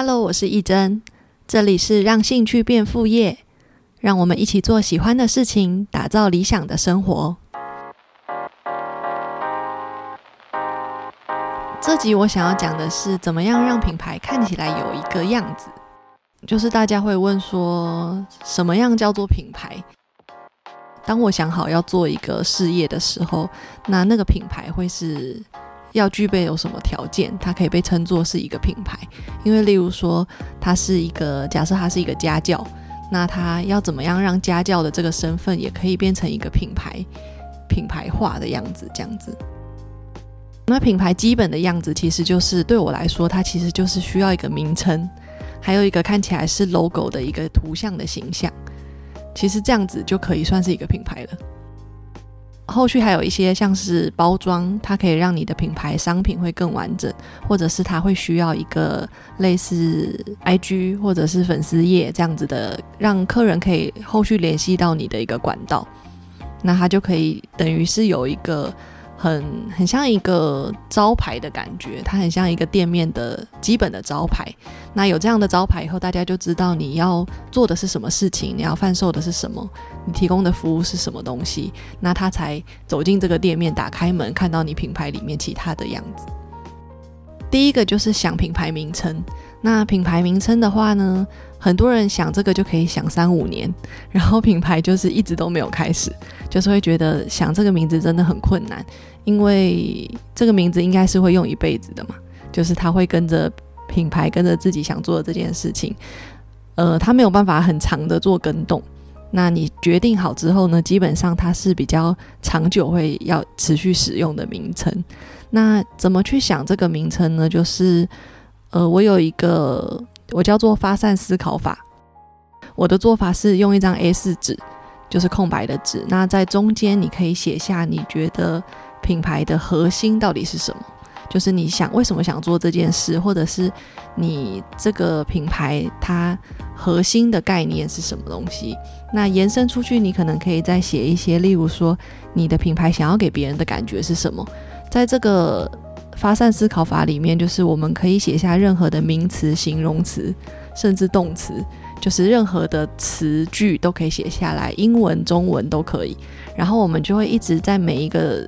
Hello，我是义珍，这里是让兴趣变副业，让我们一起做喜欢的事情，打造理想的生活。这集我想要讲的是，怎么样让品牌看起来有一个样子。就是大家会问说，什么样叫做品牌？当我想好要做一个事业的时候，那那个品牌会是？要具备有什么条件，它可以被称作是一个品牌？因为例如说，它是一个假设，它是一个家教，那它要怎么样让家教的这个身份也可以变成一个品牌、品牌化的样子？这样子，那品牌基本的样子其实就是对我来说，它其实就是需要一个名称，还有一个看起来是 logo 的一个图像的形象，其实这样子就可以算是一个品牌了。后续还有一些像是包装，它可以让你的品牌商品会更完整，或者是它会需要一个类似 IG 或者是粉丝页这样子的，让客人可以后续联系到你的一个管道，那它就可以等于是有一个。很很像一个招牌的感觉，它很像一个店面的基本的招牌。那有这样的招牌以后，大家就知道你要做的是什么事情，你要贩售的是什么，你提供的服务是什么东西，那他才走进这个店面，打开门看到你品牌里面其他的样子。第一个就是想品牌名称。那品牌名称的话呢，很多人想这个就可以想三五年，然后品牌就是一直都没有开始，就是会觉得想这个名字真的很困难，因为这个名字应该是会用一辈子的嘛，就是他会跟着品牌跟着自己想做的这件事情，呃，他没有办法很长的做跟动。那你决定好之后呢，基本上它是比较长久会要持续使用的名称。那怎么去想这个名称呢？就是。呃，我有一个我叫做发散思考法。我的做法是用一张 A4 纸，就是空白的纸。那在中间你可以写下你觉得品牌的核心到底是什么，就是你想为什么想做这件事，或者是你这个品牌它核心的概念是什么东西。那延伸出去，你可能可以再写一些，例如说你的品牌想要给别人的感觉是什么，在这个。发散思考法里面，就是我们可以写下任何的名词、形容词，甚至动词，就是任何的词句都可以写下来，英文、中文都可以。然后我们就会一直在每一个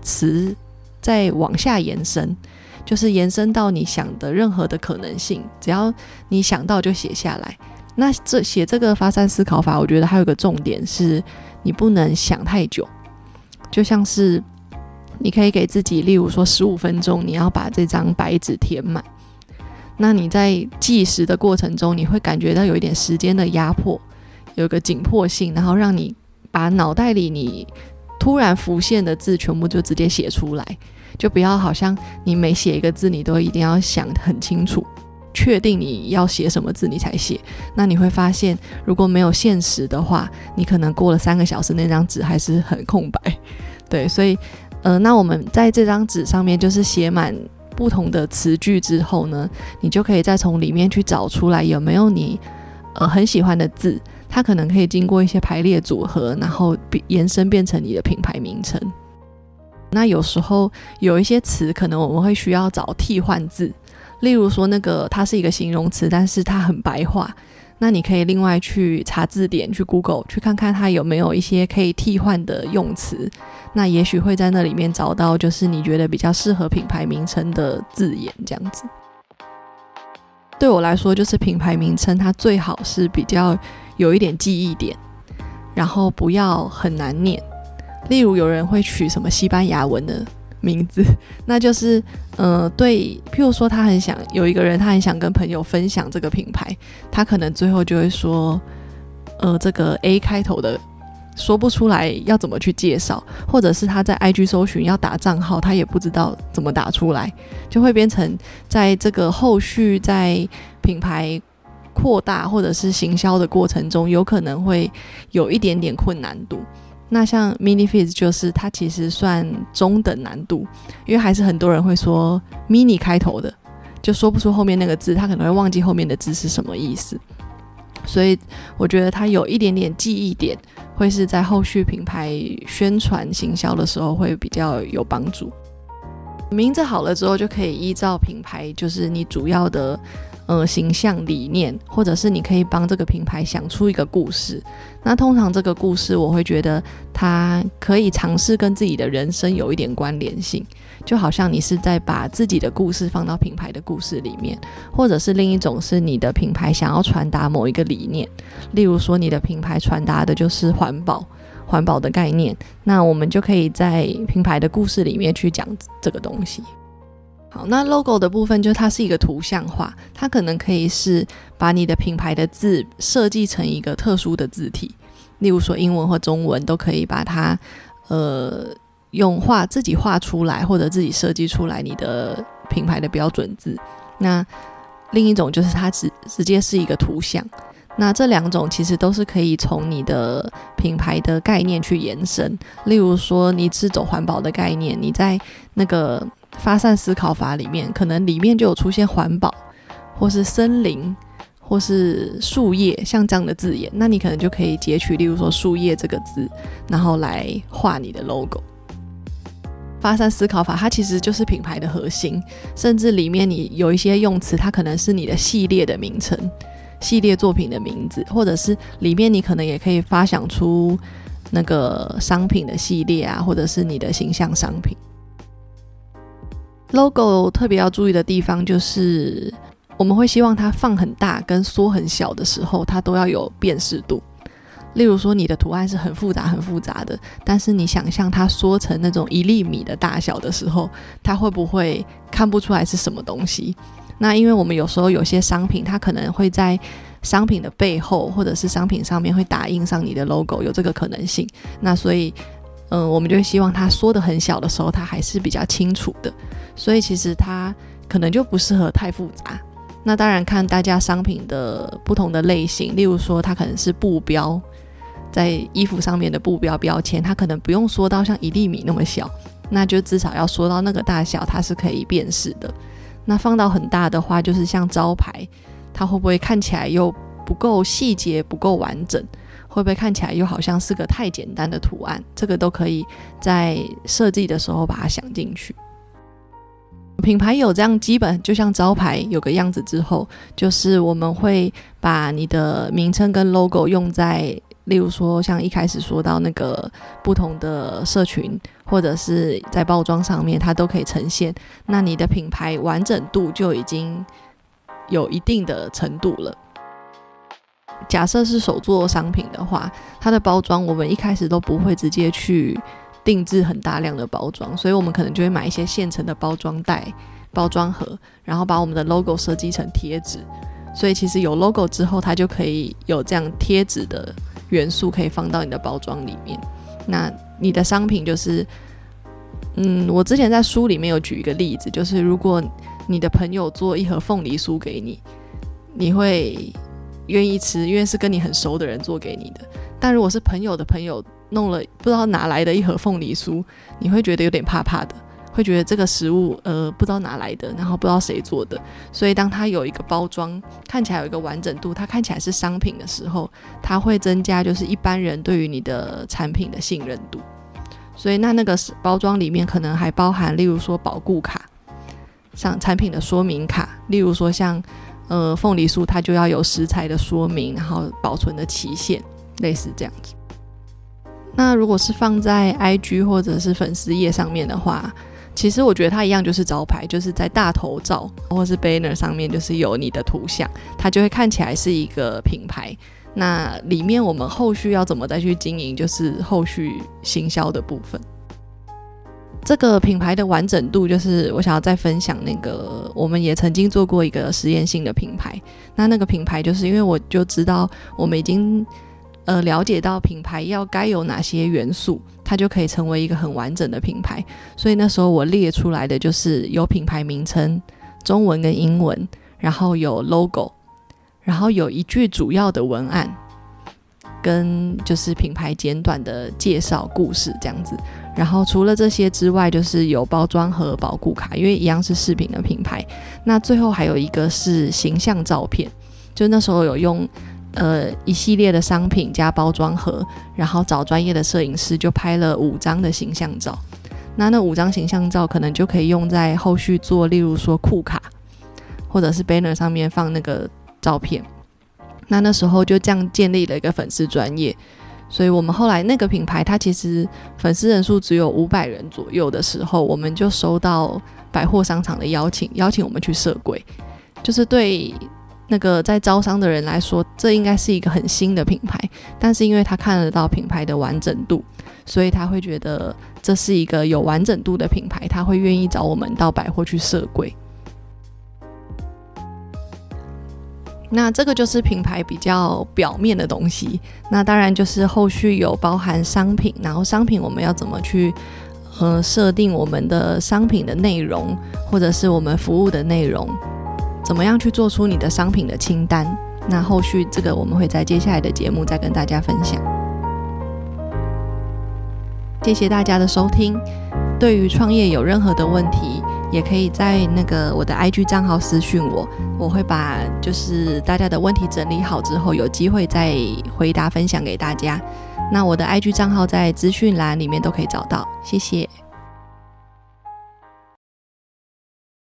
词再往下延伸，就是延伸到你想的任何的可能性，只要你想到就写下来。那这写这个发散思考法，我觉得还有个重点是，你不能想太久，就像是。你可以给自己，例如说十五分钟，你要把这张白纸填满。那你在计时的过程中，你会感觉到有一点时间的压迫，有一个紧迫性，然后让你把脑袋里你突然浮现的字全部就直接写出来，就不要好像你每写一个字，你都一定要想很清楚，确定你要写什么字你才写。那你会发现，如果没有限时的话，你可能过了三个小时，那张纸还是很空白。对，所以。呃，那我们在这张纸上面就是写满不同的词句之后呢，你就可以再从里面去找出来有没有你呃很喜欢的字，它可能可以经过一些排列组合，然后延伸变成你的品牌名称。那有时候有一些词可能我们会需要找替换字，例如说那个它是一个形容词，但是它很白话。那你可以另外去查字典，去 Google 去看看它有没有一些可以替换的用词，那也许会在那里面找到，就是你觉得比较适合品牌名称的字眼这样子。对我来说，就是品牌名称它最好是比较有一点记忆点，然后不要很难念。例如有人会取什么西班牙文的。名字，那就是，呃，对，譬如说，他很想有一个人，他很想跟朋友分享这个品牌，他可能最后就会说，呃，这个 A 开头的说不出来要怎么去介绍，或者是他在 IG 搜寻要打账号，他也不知道怎么打出来，就会变成在这个后续在品牌扩大或者是行销的过程中，有可能会有一点点困难度。那像 mini f i z 就是它其实算中等难度，因为还是很多人会说 mini 开头的，就说不出后面那个字，他可能会忘记后面的字是什么意思。所以我觉得它有一点点记忆点，会是在后续品牌宣传行销的时候会比较有帮助。名字好了之后，就可以依照品牌，就是你主要的呃形象理念，或者是你可以帮这个品牌想出一个故事。那通常这个故事，我会觉得它可以尝试跟自己的人生有一点关联性，就好像你是在把自己的故事放到品牌的故事里面，或者是另一种是你的品牌想要传达某一个理念，例如说你的品牌传达的就是环保。环保的概念，那我们就可以在品牌的故事里面去讲这个东西。好，那 logo 的部分就是它是一个图像化，它可能可以是把你的品牌的字设计成一个特殊的字体，例如说英文或中文都可以把它呃用画自己画出来，或者自己设计出来你的品牌的标准字。那另一种就是它直直接是一个图像。那这两种其实都是可以从你的品牌的概念去延伸，例如说你是走环保的概念，你在那个发散思考法里面，可能里面就有出现环保，或是森林，或是树叶，像这样的字眼，那你可能就可以截取，例如说树叶这个字，然后来画你的 logo。发散思考法它其实就是品牌的核心，甚至里面你有一些用词，它可能是你的系列的名称。系列作品的名字，或者是里面你可能也可以发想出那个商品的系列啊，或者是你的形象商品。Logo 特别要注意的地方就是，我们会希望它放很大跟缩很小的时候，它都要有辨识度。例如说，你的图案是很复杂、很复杂的，但是你想象它缩成那种一粒米的大小的时候，它会不会看不出来是什么东西？那因为我们有时候有些商品，它可能会在商品的背后或者是商品上面会打印上你的 logo，有这个可能性。那所以，嗯，我们就希望它缩的很小的时候，它还是比较清楚的。所以其实它可能就不适合太复杂。那当然看大家商品的不同的类型，例如说它可能是布标，在衣服上面的布标标签，它可能不用缩到像一粒米那么小，那就至少要缩到那个大小，它是可以辨识的。那放到很大的话，就是像招牌，它会不会看起来又不够细节、不够完整？会不会看起来又好像是个太简单的图案？这个都可以在设计的时候把它想进去。品牌有这样基本，就像招牌有个样子之后，就是我们会把你的名称跟 logo 用在。例如说，像一开始说到那个不同的社群，或者是在包装上面，它都可以呈现。那你的品牌完整度就已经有一定的程度了。假设是手做商品的话，它的包装我们一开始都不会直接去定制很大量的包装，所以我们可能就会买一些现成的包装袋、包装盒，然后把我们的 logo 设计成贴纸。所以其实有 logo 之后，它就可以有这样贴纸的。元素可以放到你的包装里面。那你的商品就是，嗯，我之前在书里面有举一个例子，就是如果你的朋友做一盒凤梨酥给你，你会愿意吃，因为是跟你很熟的人做给你的。但如果是朋友的朋友弄了不知道哪来的一盒凤梨酥，你会觉得有点怕怕的。会觉得这个食物呃不知道哪来的，然后不知道谁做的，所以当它有一个包装看起来有一个完整度，它看起来是商品的时候，它会增加就是一般人对于你的产品的信任度。所以那那个包装里面可能还包含，例如说保固卡，像产品的说明卡，例如说像呃凤梨酥，它就要有食材的说明，然后保存的期限，类似这样子。那如果是放在 IG 或者是粉丝页上面的话，其实我觉得它一样，就是招牌，就是在大头照或是 banner 上面，就是有你的图像，它就会看起来是一个品牌。那里面我们后续要怎么再去经营，就是后续行销的部分。这个品牌的完整度，就是我想要再分享那个，我们也曾经做过一个实验性的品牌。那那个品牌就是因为我就知道我们已经。呃，了解到品牌要该有哪些元素，它就可以成为一个很完整的品牌。所以那时候我列出来的就是有品牌名称，中文跟英文，然后有 logo，然后有一句主要的文案，跟就是品牌简短的介绍故事这样子。然后除了这些之外，就是有包装和保护卡，因为一样是饰品的品牌。那最后还有一个是形象照片，就那时候有用。呃，一系列的商品加包装盒，然后找专业的摄影师就拍了五张的形象照。那那五张形象照可能就可以用在后续做，例如说库卡，或者是 banner 上面放那个照片。那那时候就这样建立了一个粉丝专业，所以我们后来那个品牌它其实粉丝人数只有五百人左右的时候，我们就收到百货商场的邀请，邀请我们去设柜，就是对。那个在招商的人来说，这应该是一个很新的品牌，但是因为他看得到品牌的完整度，所以他会觉得这是一个有完整度的品牌，他会愿意找我们到百货去设柜。那这个就是品牌比较表面的东西，那当然就是后续有包含商品，然后商品我们要怎么去呃设定我们的商品的内容，或者是我们服务的内容。怎么样去做出你的商品的清单？那后续这个我们会在接下来的节目再跟大家分享。谢谢大家的收听。对于创业有任何的问题，也可以在那个我的 IG 账号私讯我，我会把就是大家的问题整理好之后，有机会再回答分享给大家。那我的 IG 账号在资讯栏里面都可以找到。谢谢。